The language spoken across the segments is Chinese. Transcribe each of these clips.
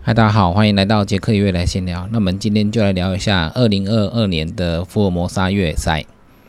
嗨，大家好，欢迎来到杰克月来闲聊。那我们今天就来聊一下二零二二年的福尔摩沙越野赛。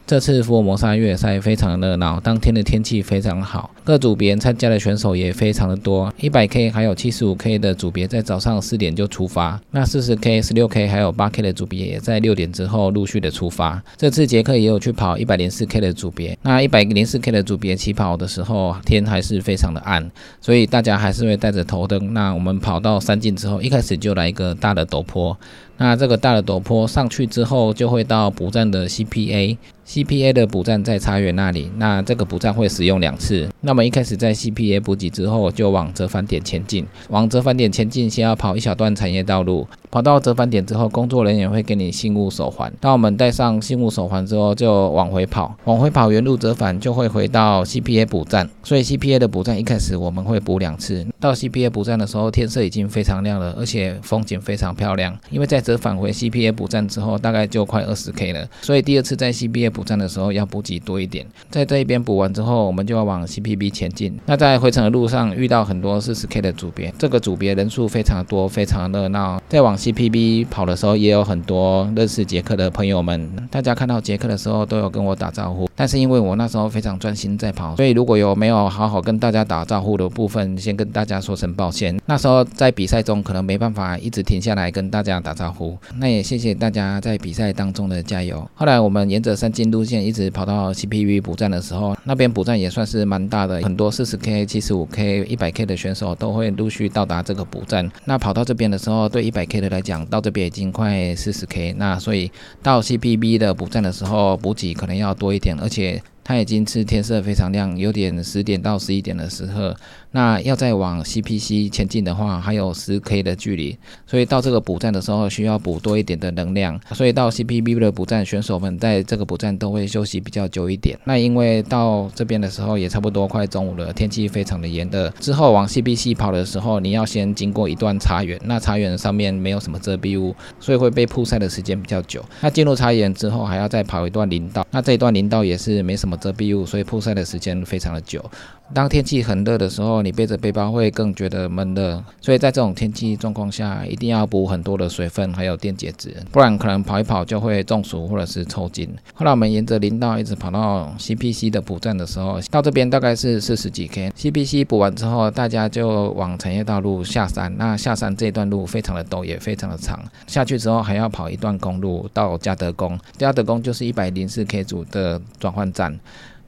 这次福尔摩沙越野赛非常热闹，当天的天气非常好，各组别参加的选手也非常的多。一百 K 还有七十五 K 的组别在早上四点就出发，那四十 K、十六 K 还有八 K 的组别也在六点之后陆续的出发。这次杰克也有去跑一百零四 K 的组别，那一百零四 K 的组别起跑的时候天还是非常的暗，所以大家还是会带着头灯。那我们跑到山径之后，一开始就来一个大的陡坡。那这个大的陡坡上去之后，就会到补站的 CPA，CPA 的补站在茶园那里。那这个补站会使用两次。那么一开始在 CPA 补给之后，就往折返点前进。往折返点前进，先要跑一小段产业道路。跑到折返点之后，工作人员会给你信物手环。当我们戴上信物手环之后，就往回跑。往回跑，原路折返就会回到 CPA 补站。所以 CPA 的补站一开始我们会补两次。到 CPA 补站的时候，天色已经非常亮了，而且风景非常漂亮。因为在折返回 CPA 补站之后，大概就快二十 K 了。所以第二次在 CPA 补站的时候要补给多一点。在这一边补完之后，我们就要往 CPB 前进。那在回程的路上遇到很多四十 K 的组别，这个组别人数非常多，非常热闹。在往 CPB 跑的时候，也有很多认识杰克的朋友们。大家看到杰克的时候，都有跟我打招呼。但是因为我那时候非常专心在跑，所以如果有没有好好跟大家打招呼的部分，先跟大家说声抱歉。那时候在比赛中可能没办法一直停下来跟大家打招呼。那也谢谢大家在比赛当中的加油。后来我们沿着山径路线一直跑到 CPV 补站的时候，那边补站也算是蛮大的，很多四十 K、七十五 K、一百 K 的选手都会陆续到达这个补站。那跑到这边的时候，对一百 K 的来讲，到这边已经快四十 K。那所以到 CPV 的补站的时候，补给可能要多一点，而且它已经是天色非常亮，有点十点到十一点的时候。那要再往 CPC 前进的话，还有十 K 的距离，所以到这个补站的时候需要补多一点的能量，所以到 CPB 的补站，选手们在这个补站都会休息比较久一点。那因为到这边的时候也差不多快中午了，天气非常的炎热。之后往 CPC 跑的时候，你要先经过一段茶园，那茶园上面没有什么遮蔽物，所以会被曝晒的时间比较久。那进入茶园之后，还要再跑一段林道，那这一段林道也是没什么遮蔽物，所以曝晒的时间非常的久。当天气很热的时候，你背着背包会更觉得闷热，所以在这种天气状况下，一定要补很多的水分，还有电解质，不然可能跑一跑就会中暑或者是抽筋。后来我们沿着林道一直跑到 CPC 的补站的时候，到这边大概是四十几 K，CPC 补完之后，大家就往产业道路下山。那下山这段路非常的陡，也非常的长，下去之后还要跑一段公路到嘉德宫，嘉德宫就是一百零四 K 组的转换站。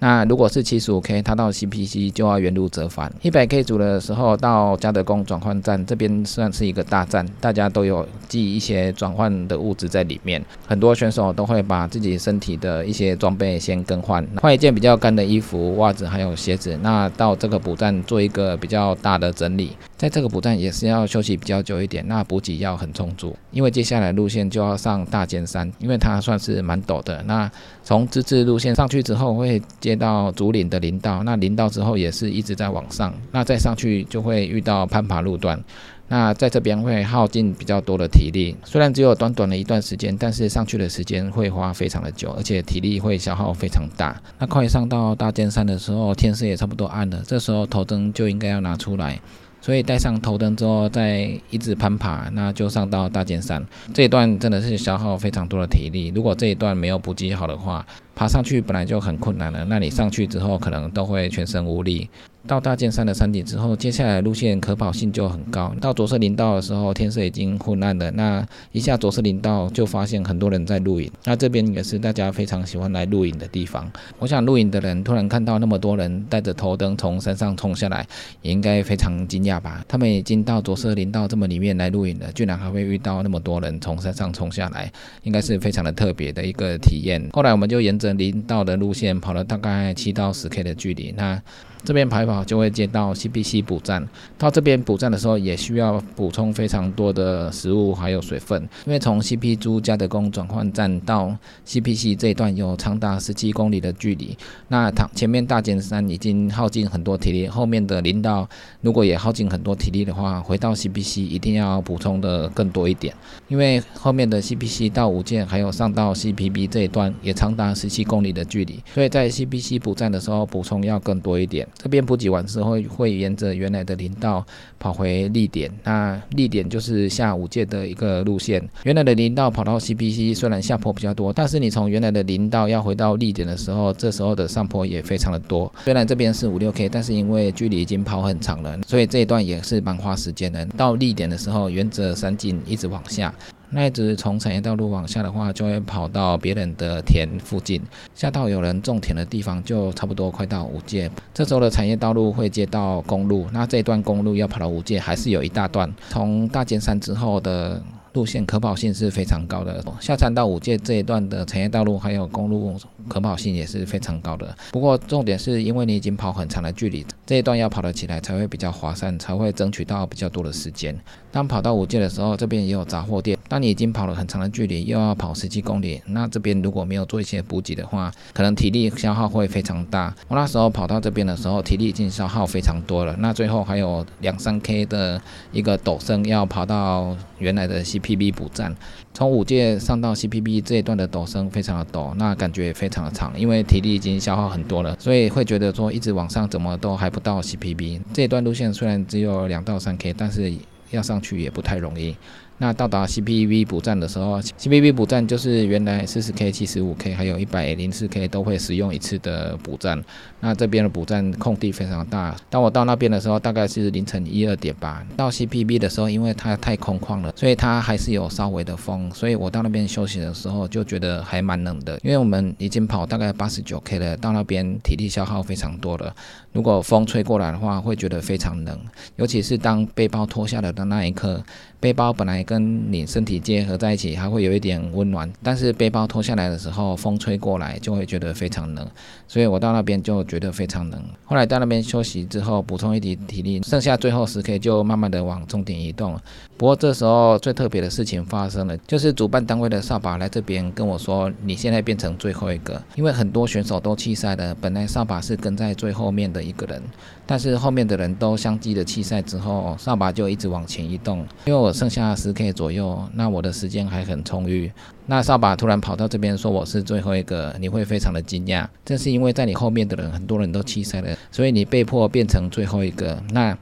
那如果是七十五 K，它到 CPC 就要原路折返。一百 K 组的时候到嘉德宫转换站，这边算是一个大站，大家都有寄一些转换的物资在里面。很多选手都会把自己身体的一些装备先更换，换一件比较干的衣服、袜子还有鞋子。那到这个补站做一个比较大的整理，在这个补站也是要休息比较久一点，那补给要很充足，因为接下来路线就要上大尖山，因为它算是蛮陡的。那从自治路线上去之后会。接到竹林的林道，那林道之后也是一直在往上，那再上去就会遇到攀爬路段，那在这边会耗尽比较多的体力。虽然只有短短的一段时间，但是上去的时间会花非常的久，而且体力会消耗非常大。那快上到大尖山的时候，天色也差不多暗了，这时候头灯就应该要拿出来。所以带上头灯之后，再一直攀爬，那就上到大尖山。这一段真的是消耗非常多的体力。如果这一段没有补给好的话，爬上去本来就很困难了，那你上去之后可能都会全身无力。到大剑山的山顶之后，接下来路线可跑性就很高。到左色林道的时候，天色已经昏暗了。那一下左色林道就发现很多人在露营。那这边也是大家非常喜欢来露营的地方。我想露营的人突然看到那么多人带着头灯从山上冲下来，也应该非常惊讶吧？他们已经到左色林道这么里面来露营了，居然还会遇到那么多人从山上冲下来，应该是非常的特别的一个体验。后来我们就沿着林道的路线跑了大概七到十 K 的距离。那这边排跑就会接到 CPC 补站，到这边补站的时候也需要补充非常多的食物还有水分，因为从 CP 珠加德宫转换站到 CPC 这一段有长达十七公里的距离，那它前面大尖山已经耗尽很多体力，后面的林道如果也耗尽很多体力的话，回到 CPC 一定要补充的更多一点，因为后面的 CPC 到五剑还有上到 CPB 这一段也长达十七公里的距离，所以在 CPC 补站的时候补充要更多一点。这边补给完之后会沿着原来的林道跑回立点。那立点就是下五界的一个路线。原来的林道跑到 CPC 虽然下坡比较多，但是你从原来的林道要回到立点的时候，这时候的上坡也非常的多。虽然这边是五六 K，但是因为距离已经跑很长了，所以这一段也是蛮花时间的。到立点的时候，沿着山径一直往下。那一直从产业道路往下的话，就会跑到别人的田附近，下到有人种田的地方，就差不多快到五界。这时候的产业道路会接到公路，那这一段公路要跑到五界，还是有一大段。从大尖山之后的。路线可跑性是非常高的，下山到五界这一段的产业道路还有公路可跑性也是非常高的。不过重点是因为你已经跑很长的距离，这一段要跑得起来才会比较划算，才会争取到比较多的时间。当跑到五界的时候，这边也有杂货店。当你已经跑了很长的距离，又要跑十几公里，那这边如果没有做一些补给的话，可能体力消耗会非常大。我那时候跑到这边的时候，体力已经消耗非常多了。那最后还有两三 K 的一个陡升，要跑到原来的 CPB 补站。从五界上到 CPB 这一段的陡升非常的陡，那感觉也非常的长，因为体力已经消耗很多了，所以会觉得说一直往上怎么都还不到 CPB 这一段路线，虽然只有两到三 K，但是。要上去也不太容易。那到达 CPV 补站的时候，CPV 补站就是原来四十 K、七十五 K 还有一百零四 K 都会使用一次的补站。那这边的补站空地非常大。当我到那边的时候，大概是凌晨一二点吧。到 CPV 的时候，因为它太空旷了，所以它还是有稍微的风。所以我到那边休息的时候就觉得还蛮冷的。因为我们已经跑大概八十九 K 了，到那边体力消耗非常多了。如果风吹过来的话，会觉得非常冷，尤其是当背包脱下来的那一刻。背包本来跟你身体结合在一起，还会有一点温暖，但是背包脱下来的时候，风吹过来就会觉得非常冷，所以我到那边就觉得非常冷。后来到那边休息之后，补充一点体力，剩下最后十 K 就慢慢的往终点移动。不过这时候最特别的事情发生了，就是主办单位的扫把来这边跟我说，你现在变成最后一个，因为很多选手都弃赛了，本来扫把是跟在最后面的一个人，但是后面的人都相继的弃赛之后，扫把就一直往前移动，因为我。剩下十 K 左右，那我的时间还很充裕。那扫把突然跑到这边说我是最后一个，你会非常的惊讶。这是因为在你后面的人很多人都弃赛了，所以你被迫变成最后一个。那。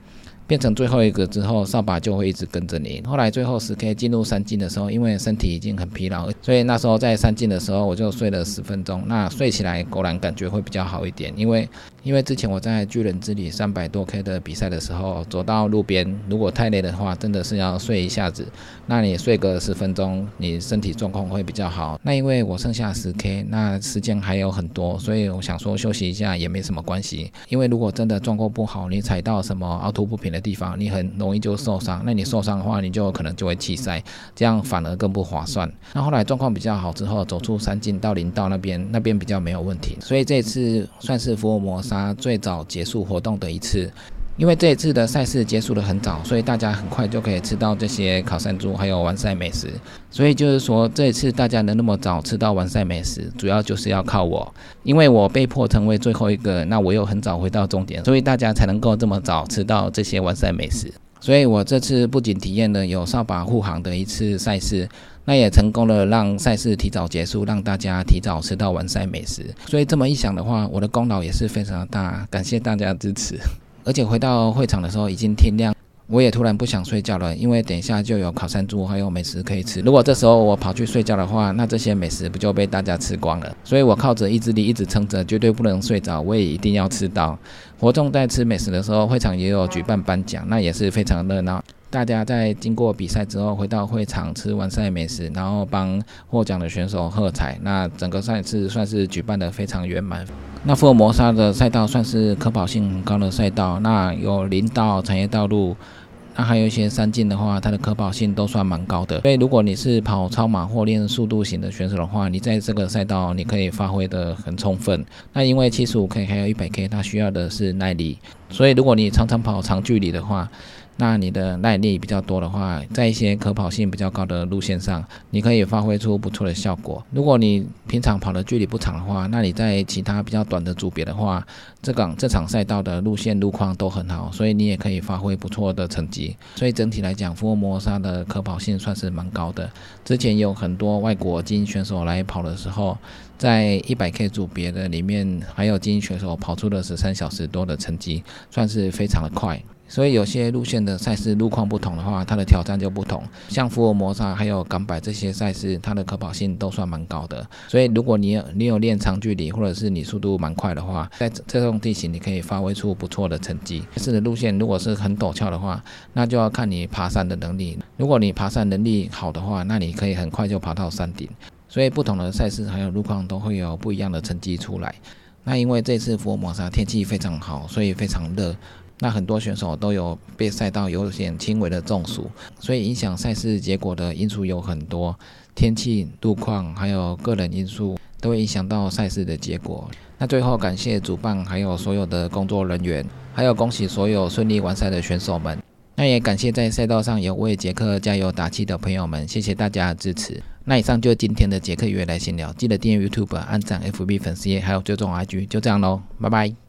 变成最后一个之后，扫把就会一直跟着你。后来最后十 K 进入三进的时候，因为身体已经很疲劳，所以那时候在三进的时候我就睡了十分钟。那睡起来果然感觉会比较好一点，因为因为之前我在巨人之旅三百多 K 的比赛的时候，走到路边如果太累的话，真的是要睡一下子。那你睡个十分钟，你身体状况会比较好。那因为我剩下十 K，那时间还有很多，所以我想说休息一下也没什么关系。因为如果真的状况不好，你踩到什么凹凸不平的。地方你很容易就受伤，那你受伤的话，你就可能就会弃赛，这样反而更不划算。那后来状况比较好之后，走出山径到林道那边，那边比较没有问题，所以这次算是福尔摩斯沙最早结束活动的一次。因为这一次的赛事结束的很早，所以大家很快就可以吃到这些烤山猪还有完赛美食。所以就是说，这一次大家能那么早吃到完赛美食，主要就是要靠我，因为我被迫成为最后一个，那我又很早回到终点，所以大家才能够这么早吃到这些完赛美食。所以我这次不仅体验了有扫把护航的一次赛事，那也成功了让赛事提早结束，让大家提早吃到完赛美食。所以这么一想的话，我的功劳也是非常的大，感谢大家支持。而且回到会场的时候已经天亮，我也突然不想睡觉了，因为等一下就有烤山猪还有美食可以吃。如果这时候我跑去睡觉的话，那这些美食不就被大家吃光了？所以我靠着意志力一直撑着，绝对不能睡着，我也一定要吃到。活动在吃美食的时候，会场也有举办颁奖，那也是非常热闹。大家在经过比赛之后，回到会场吃完赛美食，然后帮获奖的选手喝彩。那整个赛事算是举办的非常圆满。那福尔摩沙的赛道算是可跑性很高的赛道，那有林道、产业道路，那还有一些三进的话，它的可跑性都算蛮高的。所以如果你是跑超马或练速度型的选手的话，你在这个赛道你可以发挥的很充分。那因为七十五 K 还有一百 K，它需要的是耐力，所以如果你常常跑长距离的话，那你的耐力比较多的话，在一些可跑性比较高的路线上，你可以发挥出不错的效果。如果你平常跑的距离不长的话，那你在其他比较短的组别的话，这港这场赛道的路线路况都很好，所以你也可以发挥不错的成绩。所以整体来讲，福尔摩沙的可跑性算是蛮高的。之前有很多外国精英选手来跑的时候，在一百 K 组别的里面，还有精英选手跑出了十三小时多的成绩，算是非常的快。所以有些路线的赛事路况不同的话，它的挑战就不同。像福尔摩沙还有港百这些赛事，它的可跑性都算蛮高的。所以如果你有你有练长距离，或者是你速度蛮快的话，在这种地形你可以发挥出不错的成绩。赛事的路线如果是很陡峭的话，那就要看你爬山的能力。如果你爬山能力好的话，那你可以很快就爬到山顶。所以不同的赛事还有路况都会有不一样的成绩出来。那因为这次福尔摩沙天气非常好，所以非常热。那很多选手都有被赛道有点轻微的中暑，所以影响赛事结果的因素有很多，天气、路况还有个人因素都会影响到赛事的结果。那最后感谢主办还有所有的工作人员，还有恭喜所有顺利完赛的选手们。那也感谢在赛道上有为杰克加油打气的朋友们，谢谢大家的支持。那以上就是今天的杰克约来闲聊，记得订阅 YouTube、按赞 FB 粉丝页，还有追踪 IG，就这样喽，拜拜。